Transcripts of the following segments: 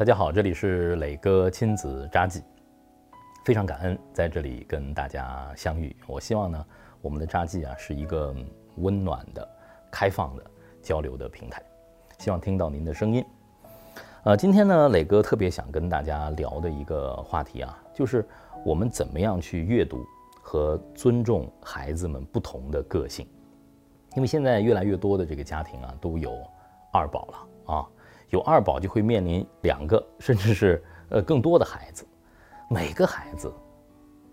大家好，这里是磊哥亲子札记，非常感恩在这里跟大家相遇。我希望呢，我们的札记啊是一个温暖的、开放的交流的平台，希望听到您的声音。呃，今天呢，磊哥特别想跟大家聊的一个话题啊，就是我们怎么样去阅读和尊重孩子们不同的个性。因为现在越来越多的这个家庭啊，都有二宝了啊，有二宝就会面临两个甚至是呃更多的孩子，每个孩子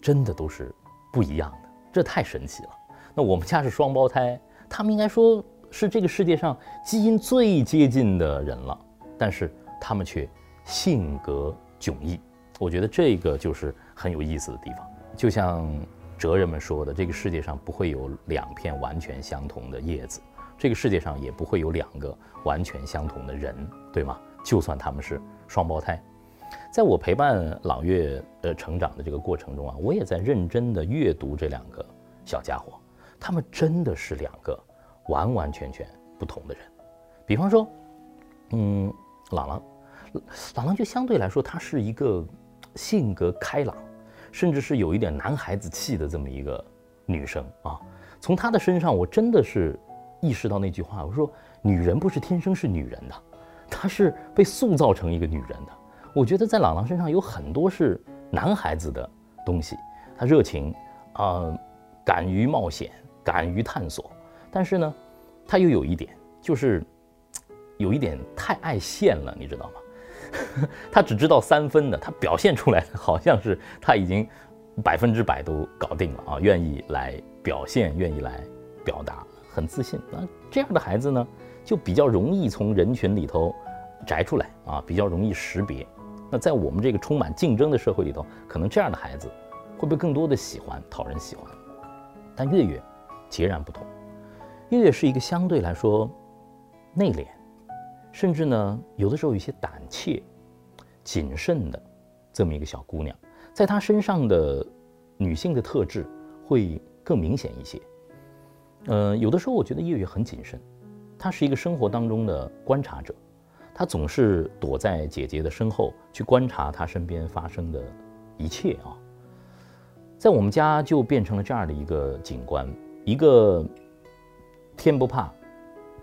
真的都是不一样的，这太神奇了。那我们家是双胞胎，他们应该说是这个世界上基因最接近的人了，但是。他们却性格迥异，我觉得这个就是很有意思的地方。就像哲人们说的，这个世界上不会有两片完全相同的叶子，这个世界上也不会有两个完全相同的人，对吗？就算他们是双胞胎，在我陪伴朗月呃成长的这个过程中啊，我也在认真的阅读这两个小家伙，他们真的是两个完完全全不同的人。比方说，嗯。朗朗，朗朗就相对来说，她是一个性格开朗，甚至是有一点男孩子气的这么一个女生啊。从她的身上，我真的是意识到那句话，我说女人不是天生是女人的，她是被塑造成一个女人的。我觉得在朗朗身上有很多是男孩子的东西，他热情啊，敢于冒险，敢于探索，但是呢，他又有一点就是。有一点太爱现了，你知道吗？他只知道三分的，他表现出来好像是他已经百分之百都搞定了啊，愿意来表现，愿意来表达，很自信。那这样的孩子呢，就比较容易从人群里头摘出来啊，比较容易识别。那在我们这个充满竞争的社会里头，可能这样的孩子会被更多的喜欢，讨人喜欢。但月月截然不同，月月是一个相对来说内敛。甚至呢，有的时候有些胆怯、谨慎的这么一个小姑娘，在她身上的女性的特质会更明显一些。呃，有的时候我觉得月月很谨慎，她是一个生活当中的观察者，她总是躲在姐姐的身后去观察她身边发生的一切啊。在我们家就变成了这样的一个景观：一个天不怕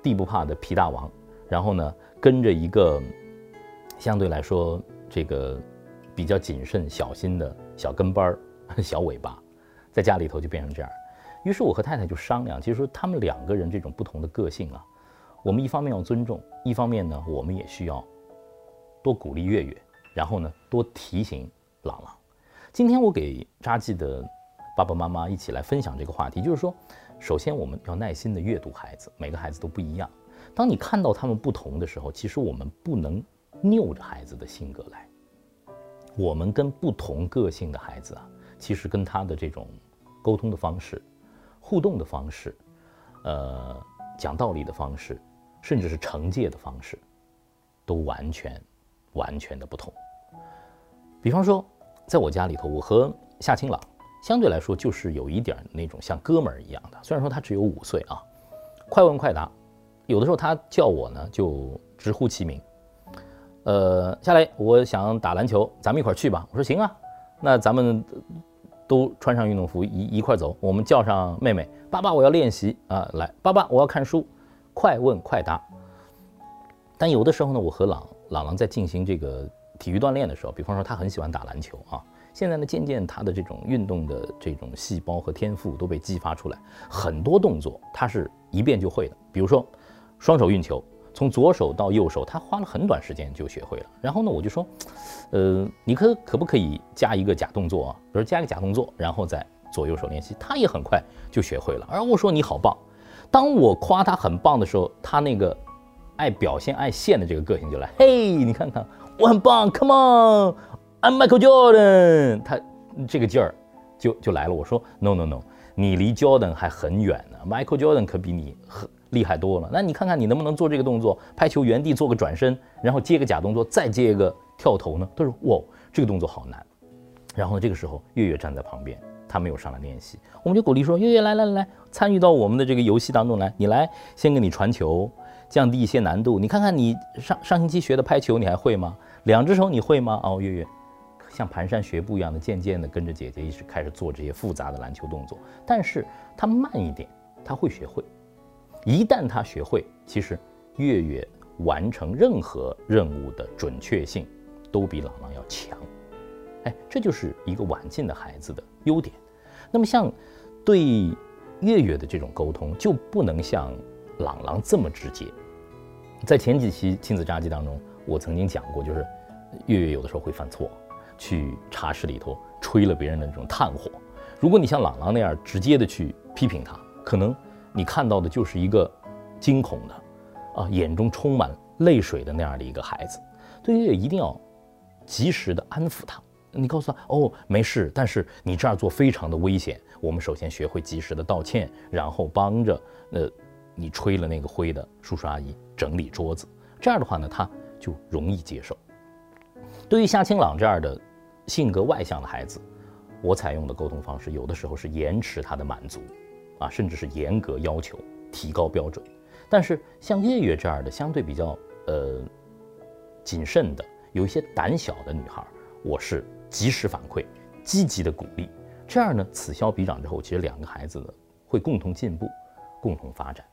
地不怕的皮大王。然后呢，跟着一个相对来说这个比较谨慎小心的小跟班儿、小尾巴，在家里头就变成这样。于是我和太太就商量，其实说他们两个人这种不同的个性啊，我们一方面要尊重，一方面呢，我们也需要多鼓励月月，然后呢，多提醒朗朗。今天我给扎记的爸爸妈妈一起来分享这个话题，就是说，首先我们要耐心的阅读孩子，每个孩子都不一样。当你看到他们不同的时候，其实我们不能拗着孩子的性格来。我们跟不同个性的孩子啊，其实跟他的这种沟通的方式、互动的方式、呃讲道理的方式，甚至是惩戒的方式，都完全完全的不同。比方说，在我家里头，我和夏清朗相对来说就是有一点那种像哥们儿一样的，虽然说他只有五岁啊，快问快答。有的时候他叫我呢，就直呼其名。呃，夏雷，我想打篮球，咱们一块儿去吧。我说行啊，那咱们都穿上运动服一一块走。我们叫上妹妹，爸爸我要练习啊，来，爸爸我要看书，快问快答。但有的时候呢，我和朗朗朗在进行这个体育锻炼的时候，比方说他很喜欢打篮球啊，现在呢渐渐他的这种运动的这种细胞和天赋都被激发出来，很多动作他是一遍就会的，比如说。双手运球，从左手到右手，他花了很短时间就学会了。然后呢，我就说，呃，你可可不可以加一个假动作啊？比如加一个假动作，然后再左右手练习。他也很快就学会了。而我说你好棒，当我夸他很棒的时候，他那个爱表现、爱现的这个个性就来。嘿，你看看我很棒，Come on，I'm Michael Jordan。他这个劲儿就就来了。我说 No No No，你离 Jordan 还很远呢。Michael Jordan 可比你很。厉害多了，那你看看你能不能做这个动作，拍球原地做个转身，然后接个假动作，再接一个跳投呢？他说：“哇，这个动作好难。”然后呢这个时候月月站在旁边，他没有上来练习，我们就鼓励说：“月月来来来来，参与到我们的这个游戏当中来，你来先给你传球，降低一些难度。你看看你上上星期学的拍球，你还会吗？两只手你会吗？哦，月月像蹒跚学步一样的，渐渐的跟着姐姐一直开始做这些复杂的篮球动作。但是他慢一点，他会学会。一旦他学会，其实月月完成任何任务的准确性都比朗朗要强。哎，这就是一个晚进的孩子的优点。那么像对月月的这种沟通，就不能像朗朗这么直接。在前几期亲子札记当中，我曾经讲过，就是月月有的时候会犯错。去茶室里头吹了别人的这种炭火，如果你像朗朗那样直接的去批评他，可能你看到的就是一个惊恐的，啊，眼中充满泪水的那样的一个孩子。对月月一定要及时的安抚他，你告诉他哦没事，但是你这样做非常的危险。我们首先学会及时的道歉，然后帮着呃你吹了那个灰的叔叔阿姨整理桌子，这样的话呢他就容易接受。对于夏清朗这样的性格外向的孩子，我采用的沟通方式有的时候是延迟他的满足，啊，甚至是严格要求、提高标准。但是像月月这样的相对比较呃谨慎的、有一些胆小的女孩，我是及时反馈、积极的鼓励。这样呢，此消彼长之后，其实两个孩子呢会共同进步、共同发展。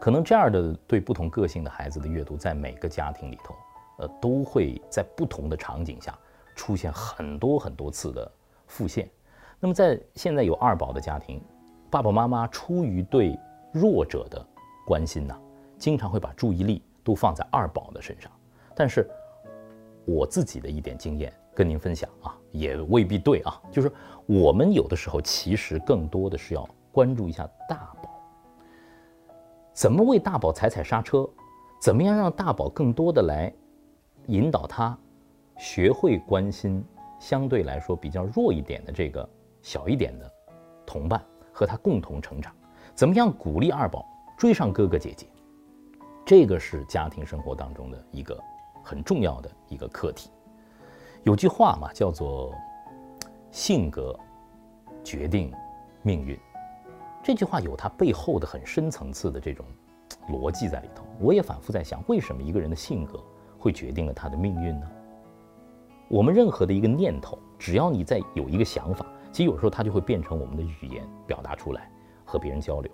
可能这样的对不同个性的孩子的阅读，在每个家庭里头。呃，都会在不同的场景下出现很多很多次的复现。那么，在现在有二宝的家庭，爸爸妈妈出于对弱者的关心呢，经常会把注意力都放在二宝的身上。但是，我自己的一点经验跟您分享啊，也未必对啊。就是我们有的时候其实更多的是要关注一下大宝，怎么为大宝踩踩刹车，怎么样让大宝更多的来。引导他学会关心相对来说比较弱一点的这个小一点的同伴，和他共同成长。怎么样鼓励二宝追上哥哥姐姐？这个是家庭生活当中的一个很重要的一个课题。有句话嘛，叫做“性格决定命运”。这句话有它背后的很深层次的这种逻辑在里头。我也反复在想，为什么一个人的性格？会决定了他的命运呢。我们任何的一个念头，只要你在有一个想法，其实有时候它就会变成我们的语言表达出来，和别人交流。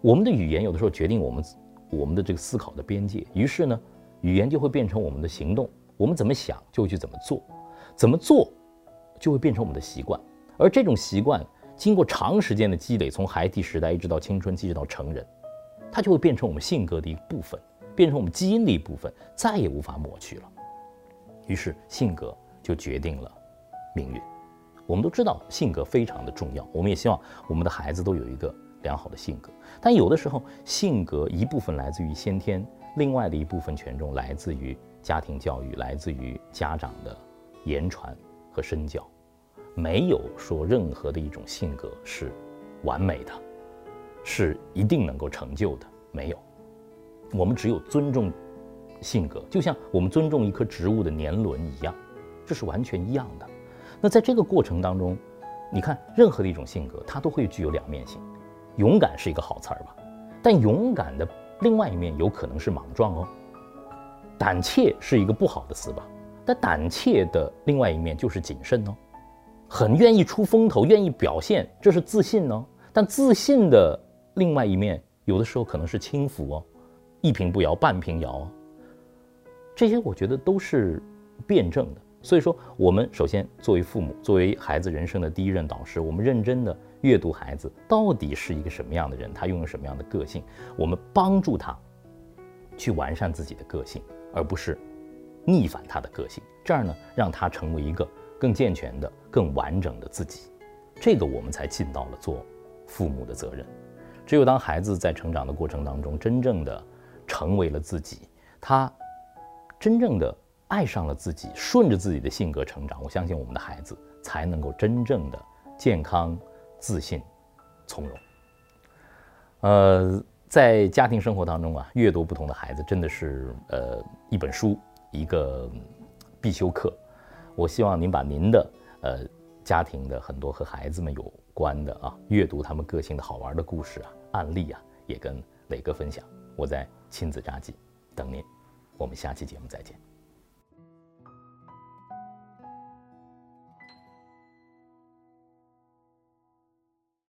我们的语言有的时候决定我们我们的这个思考的边界，于是呢，语言就会变成我们的行动。我们怎么想就会去怎么做，怎么做就会变成我们的习惯。而这种习惯经过长时间的积累，从孩提时代一直到青春期，一直到成人，它就会变成我们性格的一部分。变成我们基因的一部分，再也无法抹去了。于是性格就决定了命运。我们都知道性格非常的重要，我们也希望我们的孩子都有一个良好的性格。但有的时候，性格一部分来自于先天，另外的一部分权重来自于家庭教育，来自于家长的言传和身教。没有说任何的一种性格是完美的，是一定能够成就的，没有。我们只有尊重性格，就像我们尊重一棵植物的年轮一样，这是完全一样的。那在这个过程当中，你看任何的一种性格，它都会具有两面性。勇敢是一个好词儿吧，但勇敢的另外一面有可能是莽撞哦。胆怯是一个不好的词吧，但胆怯的另外一面就是谨慎哦。很愿意出风头，愿意表现，这是自信哦。但自信的另外一面，有的时候可能是轻浮哦。一瓶不摇，半瓶摇，这些我觉得都是辩证的。所以说，我们首先作为父母，作为孩子人生的第一任导师，我们认真的阅读孩子到底是一个什么样的人，他拥有什么样的个性，我们帮助他去完善自己的个性，而不是逆反他的个性。这样呢，让他成为一个更健全的、更完整的自己。这个我们才尽到了做父母的责任。只有当孩子在成长的过程当中，真正的成为了自己，他真正的爱上了自己，顺着自己的性格成长。我相信我们的孩子才能够真正的健康、自信、从容。呃，在家庭生活当中啊，阅读不同的孩子真的是呃一本书一个必修课。我希望您把您的呃家庭的很多和孩子们有关的啊，阅读他们个性的好玩的故事啊、案例啊，也跟磊哥分享。我在亲子札记等您。我们下期节目再见。